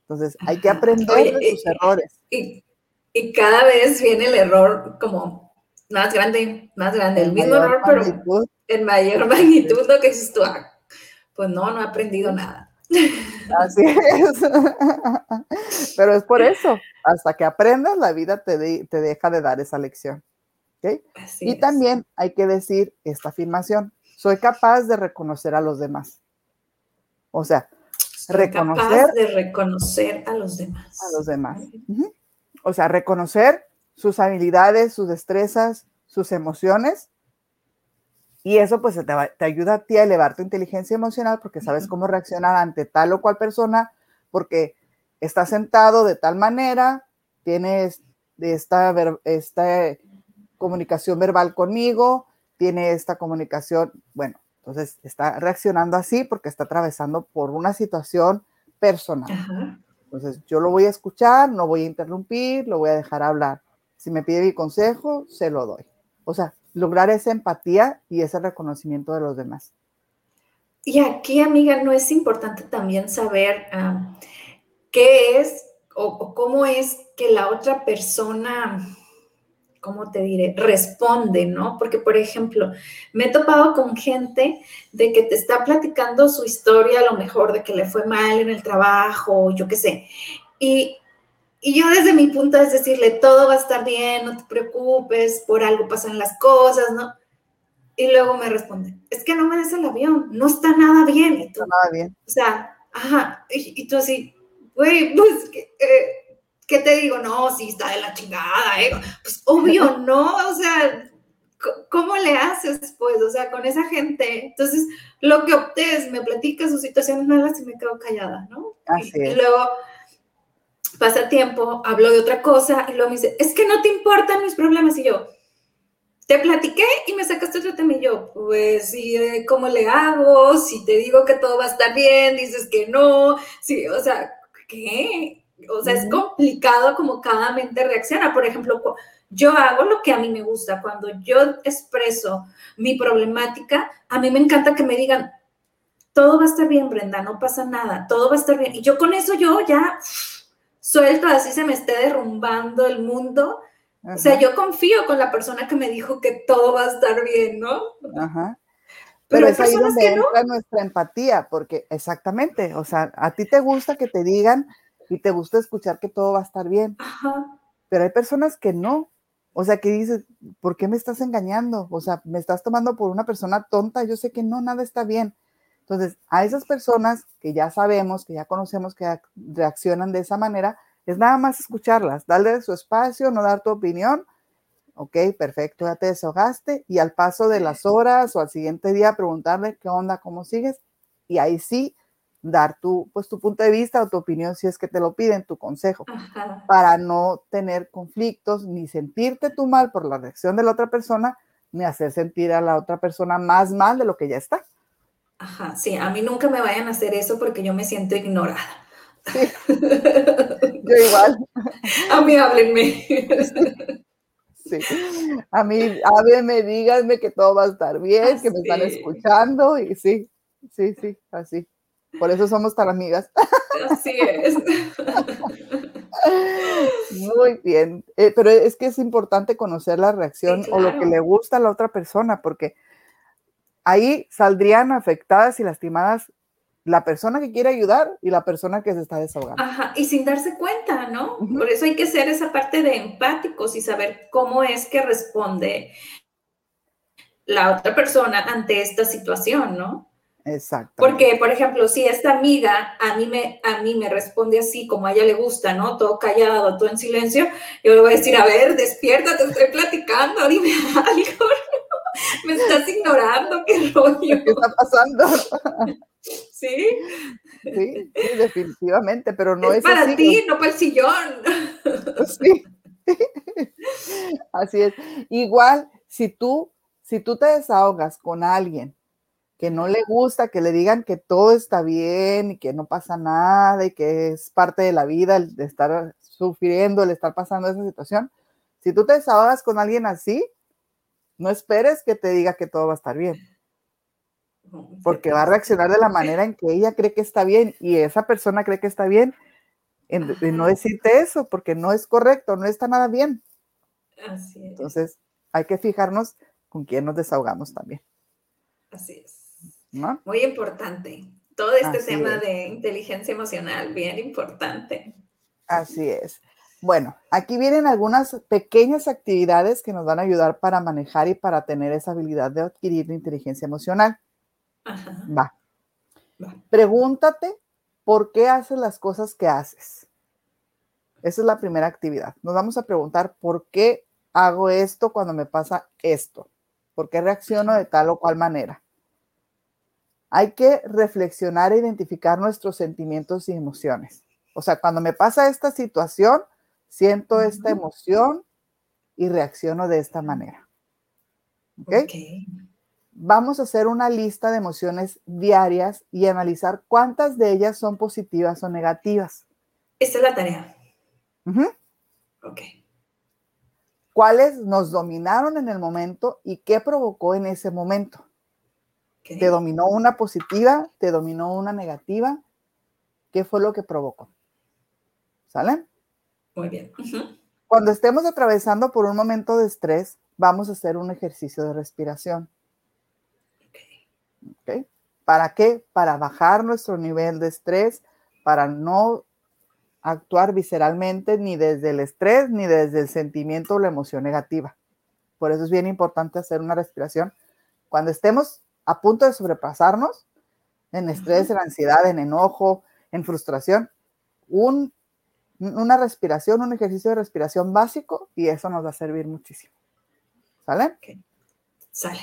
Entonces, hay que aprender de tus errores. Y, y, cada vez viene el error como más grande, más grande, el, mismo error, pero en mayor magnitud, lo que dices tú, ah, pues no, no he aprendido nada. Así es. Pero es por eso, hasta que aprendas, la vida te, te deja de dar esa lección. ¿okay? Y también hay que decir esta afirmación, soy capaz de reconocer a los demás. O sea, reconocer. de reconocer a los demás. A los demás. O sea, reconocer sus habilidades, sus destrezas, sus emociones. Y eso pues te, te, ayuda a ti a elevar tu inteligencia emocional porque sabes cómo reaccionar ante tal o cual persona, porque estás sentado de tal manera, tienes esta, esta comunicación verbal conmigo, tiene esta comunicación, bueno, entonces está reaccionando así porque está atravesando por una situación personal. Entonces yo lo voy a escuchar, no voy a interrumpir, lo voy a dejar hablar. Si me pide mi consejo, se lo doy. O sea, lograr esa empatía y ese reconocimiento de los demás. Y aquí, amiga, no es importante también saber qué es o, cómo es que la otra persona ¿cómo te diré? Responde, ¿no? Porque, por ejemplo, me he topado con gente de que te está platicando su historia, a lo mejor de que le fue mal en el trabajo, yo qué sé. Y, y yo desde mi punto es decirle, todo va a estar bien, no te preocupes, por algo pasan las cosas, ¿no? Y luego me responde, es que no me des el avión, no está nada bien. No está nada bien. O sea, ajá, y, tú así, güey, pues, eh, ¿qué te digo? No, sí, está de la chingada, ¿eh? Pues obvio, no, o sea, ¿cómo le haces, pues? O sea, con esa gente. Entonces, lo que opté es, me platica sus situaciones malas y me quedo callada, ¿no? Así y, luego pasa tiempo, hablo de otra cosa y luego me dice, es que no te importan mis problemas. Y yo, te platiqué y me sacaste otro tema y yo, pues, ¿y cómo le hago? Si te digo que todo va a estar bien, dices que no. Sí, o sea, ¿qué? O sea, es complicado como cada mente reacciona. Por ejemplo, yo hago lo que a mí me gusta. Cuando yo expreso mi problemática, a mí me encanta que me digan, todo va a estar bien, Brenda, no pasa nada, todo va a estar bien. Y yo con eso yo ya suelto, así se me esté derrumbando el mundo. O sea, yo confío con la persona que me dijo que todo va a estar bien, ¿no? Ajá. Pero, es ahí donde entra nuestra empatía, porque exactamente, o sea, a ti te gusta que te digan y te gusta escuchar que todo va a estar bien. Pero hay personas que no. O sea, que dices, ¿por qué me estás engañando? O sea, me estás tomando por una persona tonta. Yo sé que no, nada está bien. Entonces, a esas personas que ya sabemos, que ya conocemos que reaccionan de esa manera, es nada más escucharlas, darle su espacio, no dar tu opinión. Ok, perfecto, ya te desahogaste. Y al paso de las horas o al siguiente día preguntarle qué onda, cómo sigues. Y ahí sí dar tu, pues, tu punto de vista o tu opinión si es que te lo piden, tu consejo, para no tener conflictos ni sentirte tú mal por la reacción de la otra persona, ni hacer sentir a la otra persona más mal de lo que ya está. Ajá, sí, a mí nunca me vayan a hacer eso porque yo me siento ignorada. Yo igual. A mí háblenme. Sí. A mí háblenme, díganme que todo va a estar bien, que me están escuchando y sí, sí, sí, así. Por eso somos tan amigas. Así es. Muy bien, eh, pero es que es importante conocer la reacción o lo que le gusta a la otra persona, porque ahí saldrían afectadas y lastimadas la persona que quiere ayudar y la persona que se está desahogando. Ajá, y sin darse cuenta, ¿no? Por eso hay que ser esa parte de empáticos y saber cómo es que responde la otra persona ante esta situación, ¿no? Exacto. Porque, por ejemplo, si esta amiga a mí, me, a mí me responde así, como a ella le gusta, ¿no? Todo callado, todo en silencio, yo le voy a decir, a ver, despierta, te estoy platicando, dime algo. me estás ignorando, qué rollo. ¿Qué está pasando? ¿Sí? Sí, sí, definitivamente, pero no es, es para ti, no para el sillón. Sí. Así es. Igual, si tú si tú te desahogas con alguien que no le gusta, que le digan que todo está bien y que no pasa nada y que es parte de la vida el de estar sufriendo, el estar pasando esa situación, si tú te desahogas con alguien así, no esperes que te diga que todo va a estar bien. Porque va a reaccionar de la manera en que ella cree que está bien y esa persona cree que está bien en, no decirte eso, porque no es correcto, no está nada bien. Así es. Entonces, hay que fijarnos con quién nos desahogamos también. Así es. Muy importante. Todo este tema de inteligencia emocional, bien importante. Así es. Bueno, aquí vienen algunas pequeñas actividades que nos van a ayudar para manejar y para tener esa habilidad de adquirir la inteligencia emocional. Va. Pregúntate por qué haces las cosas que haces. Esa es la primera actividad. Nos vamos a preguntar por qué hago esto cuando me pasa esto. ¿Por qué reacciono de tal o cual manera? Hay que reflexionar e identificar nuestros sentimientos y emociones. O sea, cuando me pasa esta situación, siento esta emoción y reacciono de esta manera. ¿Ok? Vamos a hacer una lista de emociones diarias y analizar cuántas de ellas son positivas o negativas. Esta es la tarea. Ok. ¿Cuáles nos dominaron en el momento y qué provocó en ese momento? ¿Te dominó una positiva? ¿Te dominó una negativa? ¿Qué fue lo que provocó? ¿Sale? Muy bien. Cuando estemos atravesando por un momento de estrés, vamos a hacer un ejercicio de respiración. Okay. ¿Para qué? Para bajar nuestro nivel de estrés, para no actuar visceralmente ni desde el estrés ni desde el sentimiento o la emoción negativa. Por eso es bien importante hacer una respiración. Cuando estemos a punto de sobrepasarnos en estrés, en ansiedad, en enojo, en frustración, un, una respiración, un ejercicio de respiración básico y eso nos va a servir muchísimo. ¿Sale? Sale.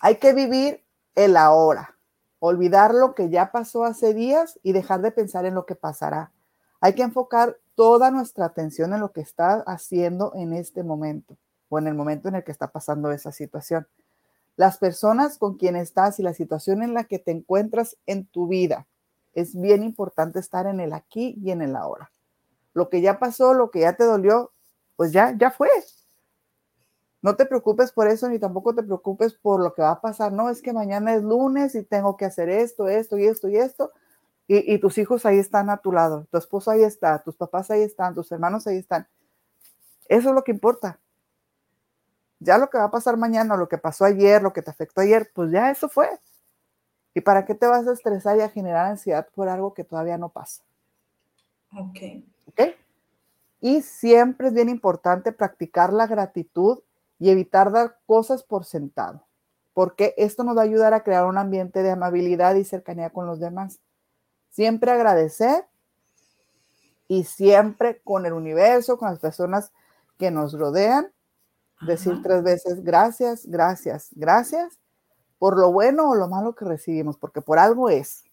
Hay que vivir el ahora, olvidar lo que ya pasó hace días y dejar de pensar en lo que pasará. Hay que enfocar toda nuestra atención en lo que está haciendo en este momento o en el momento en el que está pasando esa situación las personas con quien estás y la situación en la que te encuentras en tu vida. Es bien importante estar en el aquí y en el ahora. Lo que ya pasó, lo que ya te dolió, pues ya, ya fue. No te preocupes por eso, ni tampoco te preocupes por lo que va a pasar. No, es que mañana es lunes y tengo que hacer esto, esto y esto y esto. Y, tus hijos ahí están a tu lado, tu esposo ahí está, tus papás ahí están, tus hermanos ahí están. Eso es lo que importa. Ya lo que va a pasar mañana, lo que pasó ayer, lo que te afectó ayer, pues ya eso fue. ¿Y para qué te vas a estresar y a generar ansiedad por algo que todavía no pasa? Ok. Ok. Y siempre es bien importante practicar la gratitud y evitar dar cosas por sentado, porque esto nos va a ayudar a crear un ambiente de amabilidad y cercanía con los demás. Siempre agradecer y siempre con el universo, con las personas que nos rodean, Decir tres veces gracias, gracias, gracias por lo bueno o lo malo que recibimos, porque por algo es.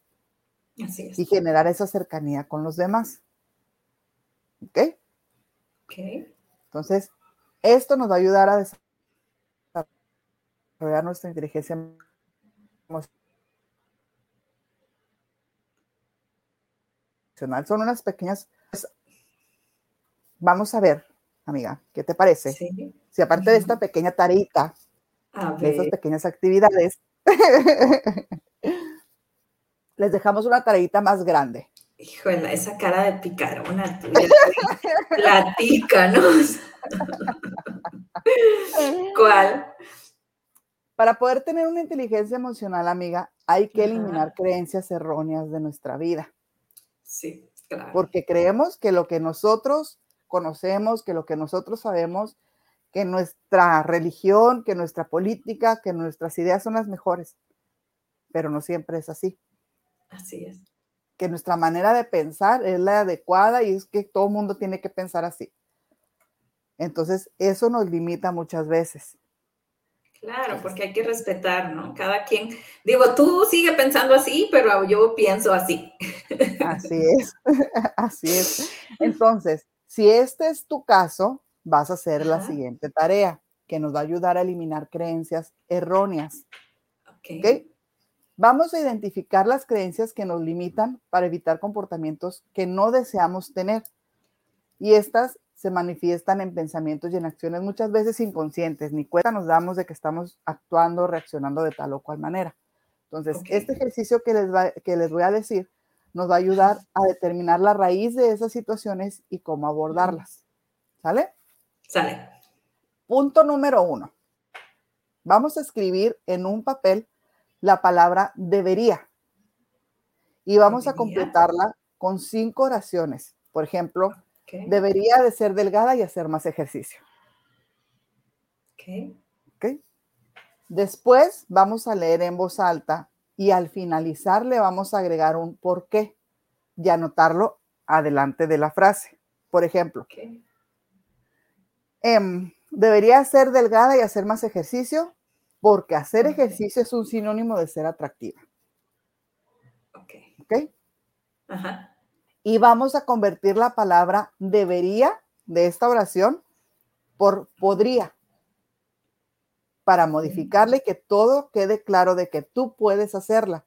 Así es. Y generar esa cercanía con los demás. ¿Ok? Ok. Entonces, esto nos va a ayudar a desarrollar nuestra inteligencia emocional. Son unas pequeñas... Vamos a ver, amiga, ¿qué te parece? Sí. Si aparte de esta pequeña tareita, de esas pequeñas actividades, les dejamos una tareita más grande. Híjole, esa cara de picarona platícanos. ¿Cuál? Para poder tener una inteligencia emocional, amiga, hay que eliminar creencias erróneas de nuestra vida. Sí, claro. Porque creemos que lo que nosotros conocemos, que lo que nosotros sabemos que nuestra religión, que nuestra política, que nuestras ideas son las mejores, pero no siempre es así. Así es. Que nuestra manera de pensar es la adecuada y es que todo el mundo tiene que pensar así. Entonces, eso nos limita muchas veces. Claro, porque hay que respetar, ¿no? Cada quien, digo, tú sigue pensando así, pero yo pienso así. Así es, así es. Entonces, si este es tu caso, vas a hacer la siguiente tarea, que nos va a ayudar a eliminar creencias erróneas. Ok. ¿ok? Vamos a identificar las creencias que nos limitan para evitar comportamientos que no deseamos tener. Y estas se manifiestan en pensamientos y en acciones muchas veces inconscientes, ni cuenta nos damos de que estamos actuando, reaccionando de tal o cual manera. Entonces, este ejercicio que les, va- que les voy a decir nos va a ayudar a determinar la raíz de esas situaciones y cómo abordarlas. ¿Sale? Sale. Punto número uno. Vamos a escribir en un papel la palabra debería y vamos a completarla con cinco oraciones. Por ejemplo, debería de ser delgada y hacer más ejercicio. Ok. ¿ok? Después vamos a leer en voz alta y al finalizar le vamos a agregar un por qué y anotarlo adelante de la frase. Por ejemplo, Ok. em, debería ser delgada y hacer más ejercicio porque hacer ejercicio es un sinónimo de ser atractiva. Ok. ¿ok? Ajá. Y vamos a convertir la palabra debería de esta oración por podría para modificarle que todo quede claro de que tú puedes hacerla.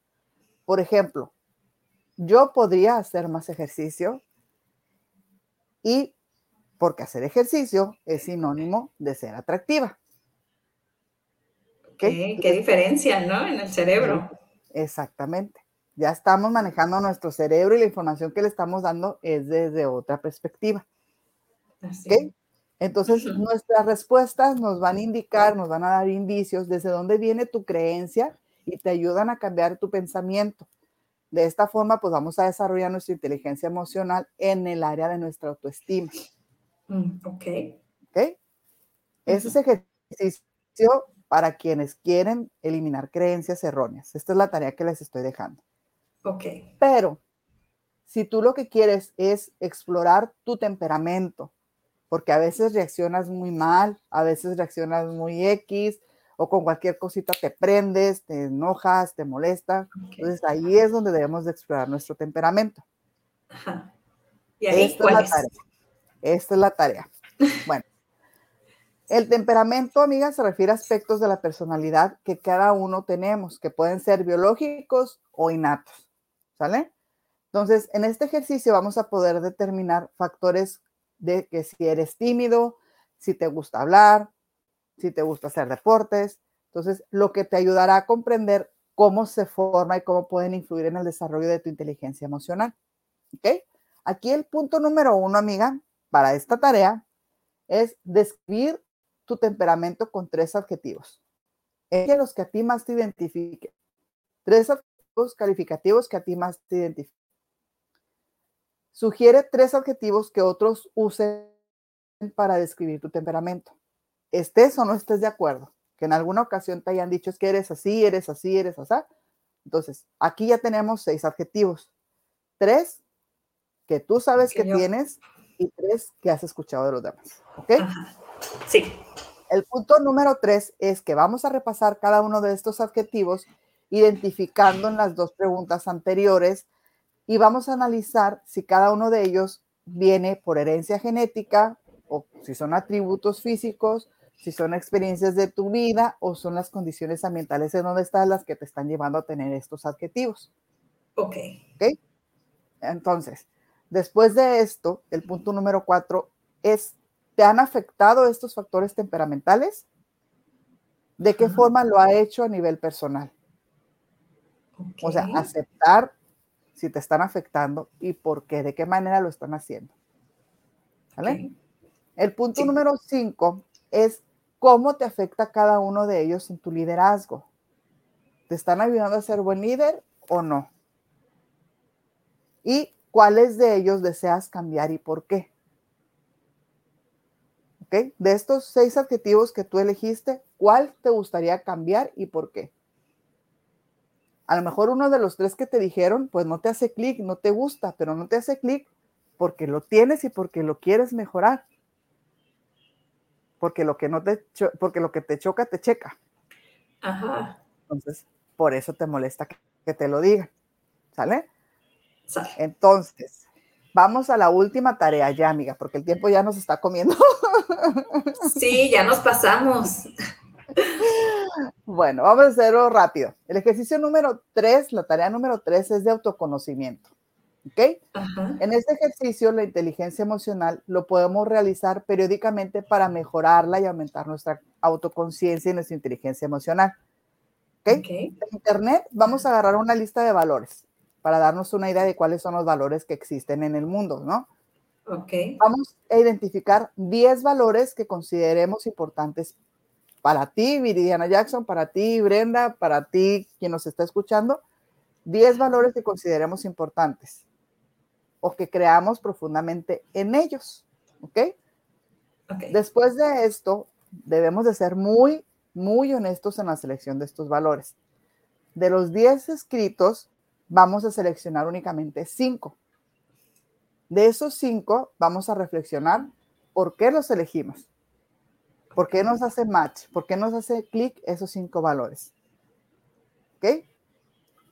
Por ejemplo, yo podría hacer más ejercicio y porque hacer ejercicio es sinónimo de ser atractiva. Ok. Qué diferencia, ¿no? En el cerebro. Exactamente. Ya estamos manejando nuestro cerebro y la información que le estamos dando es desde otra perspectiva. Así. Entonces, Ujú. nuestras respuestas nos van a indicar, nos van a dar indicios desde dónde viene tu creencia y te ayudan a cambiar tu pensamiento. De esta forma, pues vamos a desarrollar nuestra inteligencia emocional en el área de nuestra autoestima. Mm, ok. ¿ok? Ese es ejercicio para quienes quieren eliminar creencias erróneas. Esta es la tarea que les estoy dejando. Ok. Pero si tú lo que quieres es explorar tu temperamento, porque a veces reaccionas muy mal, a veces reaccionas muy X, o con cualquier cosita te prendes, te enojas, te molesta. Entonces ahí es donde debemos de explorar nuestro temperamento. Ajá. ¿Y ahí Esta es cuál la es? tarea. Esta es la tarea. Bueno, el temperamento, amiga, se refiere a aspectos de la personalidad que cada uno tenemos, que pueden ser biológicos o innatos. ¿Sale? Entonces, en este ejercicio vamos a poder determinar factores de que si eres tímido, si te gusta hablar, si te gusta hacer deportes. Entonces, lo que te ayudará a comprender cómo se forma y cómo pueden influir en el desarrollo de tu inteligencia emocional. ¿Ok? Aquí el punto número uno, amiga, para esta tarea es describir tu temperamento con tres adjetivos. Elige los que a ti más te identifiquen. Tres adjetivos calificativos que a ti más te identifiquen. Sugiere tres adjetivos que otros usen para describir tu temperamento. Estés o no estés de acuerdo, que en alguna ocasión te hayan dicho es que eres así, eres así, eres así. Entonces, aquí ya tenemos seis adjetivos. Tres que tú sabes Que tienes y tres que has escuchado de los demás. ¿Ok? Ajá. Sí. El punto número tres es que vamos a repasar cada uno de estos adjetivos identificando en las dos preguntas anteriores y vamos a analizar si cada uno de ellos viene por herencia genética o si son atributos físicos, si son experiencias de tu vida o son las condiciones ambientales en donde estás las que te están llevando a tener estos adjetivos. Ok. Entonces, después de esto, el punto número cuatro es, ¿te han afectado estos factores temperamentales? ¿De qué forma lo ha hecho a nivel personal? O sea, aceptar si te están afectando y por qué, de qué manera lo están haciendo. El punto Sí. número cinco es cómo te afecta cada uno de ellos en tu liderazgo. ¿Te están ayudando a ser buen líder o no? ¿Y cuáles de ellos deseas cambiar y por qué? ¿Ok? De estos seis adjetivos que tú elegiste, ¿cuál te gustaría cambiar y por qué? A lo mejor uno de los tres que te dijeron, pues no te hace clic, no te gusta, pero no te hace clic porque lo tienes y porque lo quieres mejorar. Porque lo que no te porque lo que te choca te checa. Ajá. Entonces, por eso te molesta que, que te lo digan. ¿Sale? Sale. Entonces, vamos a la última tarea ya, amiga, porque el tiempo ya nos está comiendo. Sí, ya nos pasamos. Bueno, vamos a hacerlo rápido. El ejercicio número tres, la tarea número tres es de autoconocimiento. ¿Ok? En este ejercicio, la inteligencia emocional lo podemos realizar periódicamente para mejorarla y aumentar nuestra autoconciencia y nuestra inteligencia emocional. ¿Ok? En Internet vamos a agarrar una lista de valores para darnos una idea de cuáles son los valores que existen en el mundo, ¿no? Ok. Vamos a identificar 10 valores que consideremos importantes para ti, Viridiana Jackson, para ti, Brenda, para ti, quien nos está escuchando. 10 valores que consideremos importantes o que creamos profundamente en ellos. ¿Ok? okay. Después de esto, debemos de ser muy, muy honestos en la selección de estos valores. De los 10 escritos, vamos a seleccionar únicamente 5. De esos 5, vamos a reflexionar por qué los elegimos. ¿Por qué nos hace match? ¿Por qué nos hace clic esos cinco valores? ¿Ok?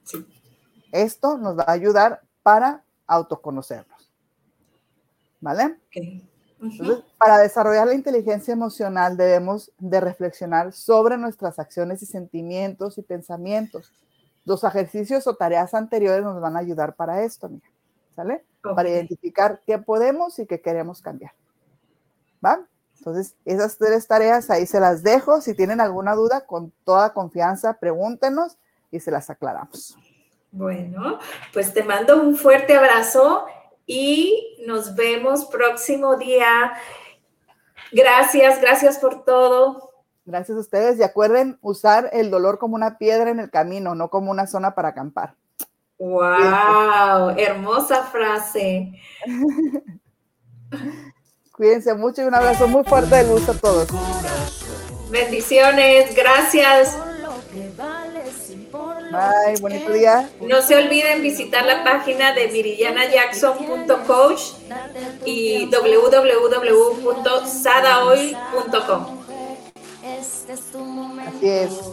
Sí. Esto nos va a ayudar para autoconocernos. ¿Vale? Okay. Uh -huh. Entonces, para desarrollar la inteligencia emocional debemos de reflexionar sobre nuestras acciones y sentimientos y pensamientos. Los ejercicios o tareas anteriores nos van a ayudar para esto, mira, ¿sale? Okay. Para identificar qué podemos y qué queremos cambiar. ¿Va? Entonces, esas tres tareas ahí se las dejo. Si tienen alguna duda, con toda confianza, pregúntenos y se las aclaramos. Bueno, pues te mando un fuerte abrazo y nos vemos próximo día. Gracias, gracias por todo. Gracias a ustedes y acuerden usar el dolor como una piedra en el camino, no como una zona para acampar. ¡Wow! Hermosa frase. Cuídense mucho y un abrazo muy fuerte de luz a todos. Bendiciones, gracias. Bye, bonito día. No se olviden visitar la página de viridianajackson.coach y www.sadaoil.com. Así es.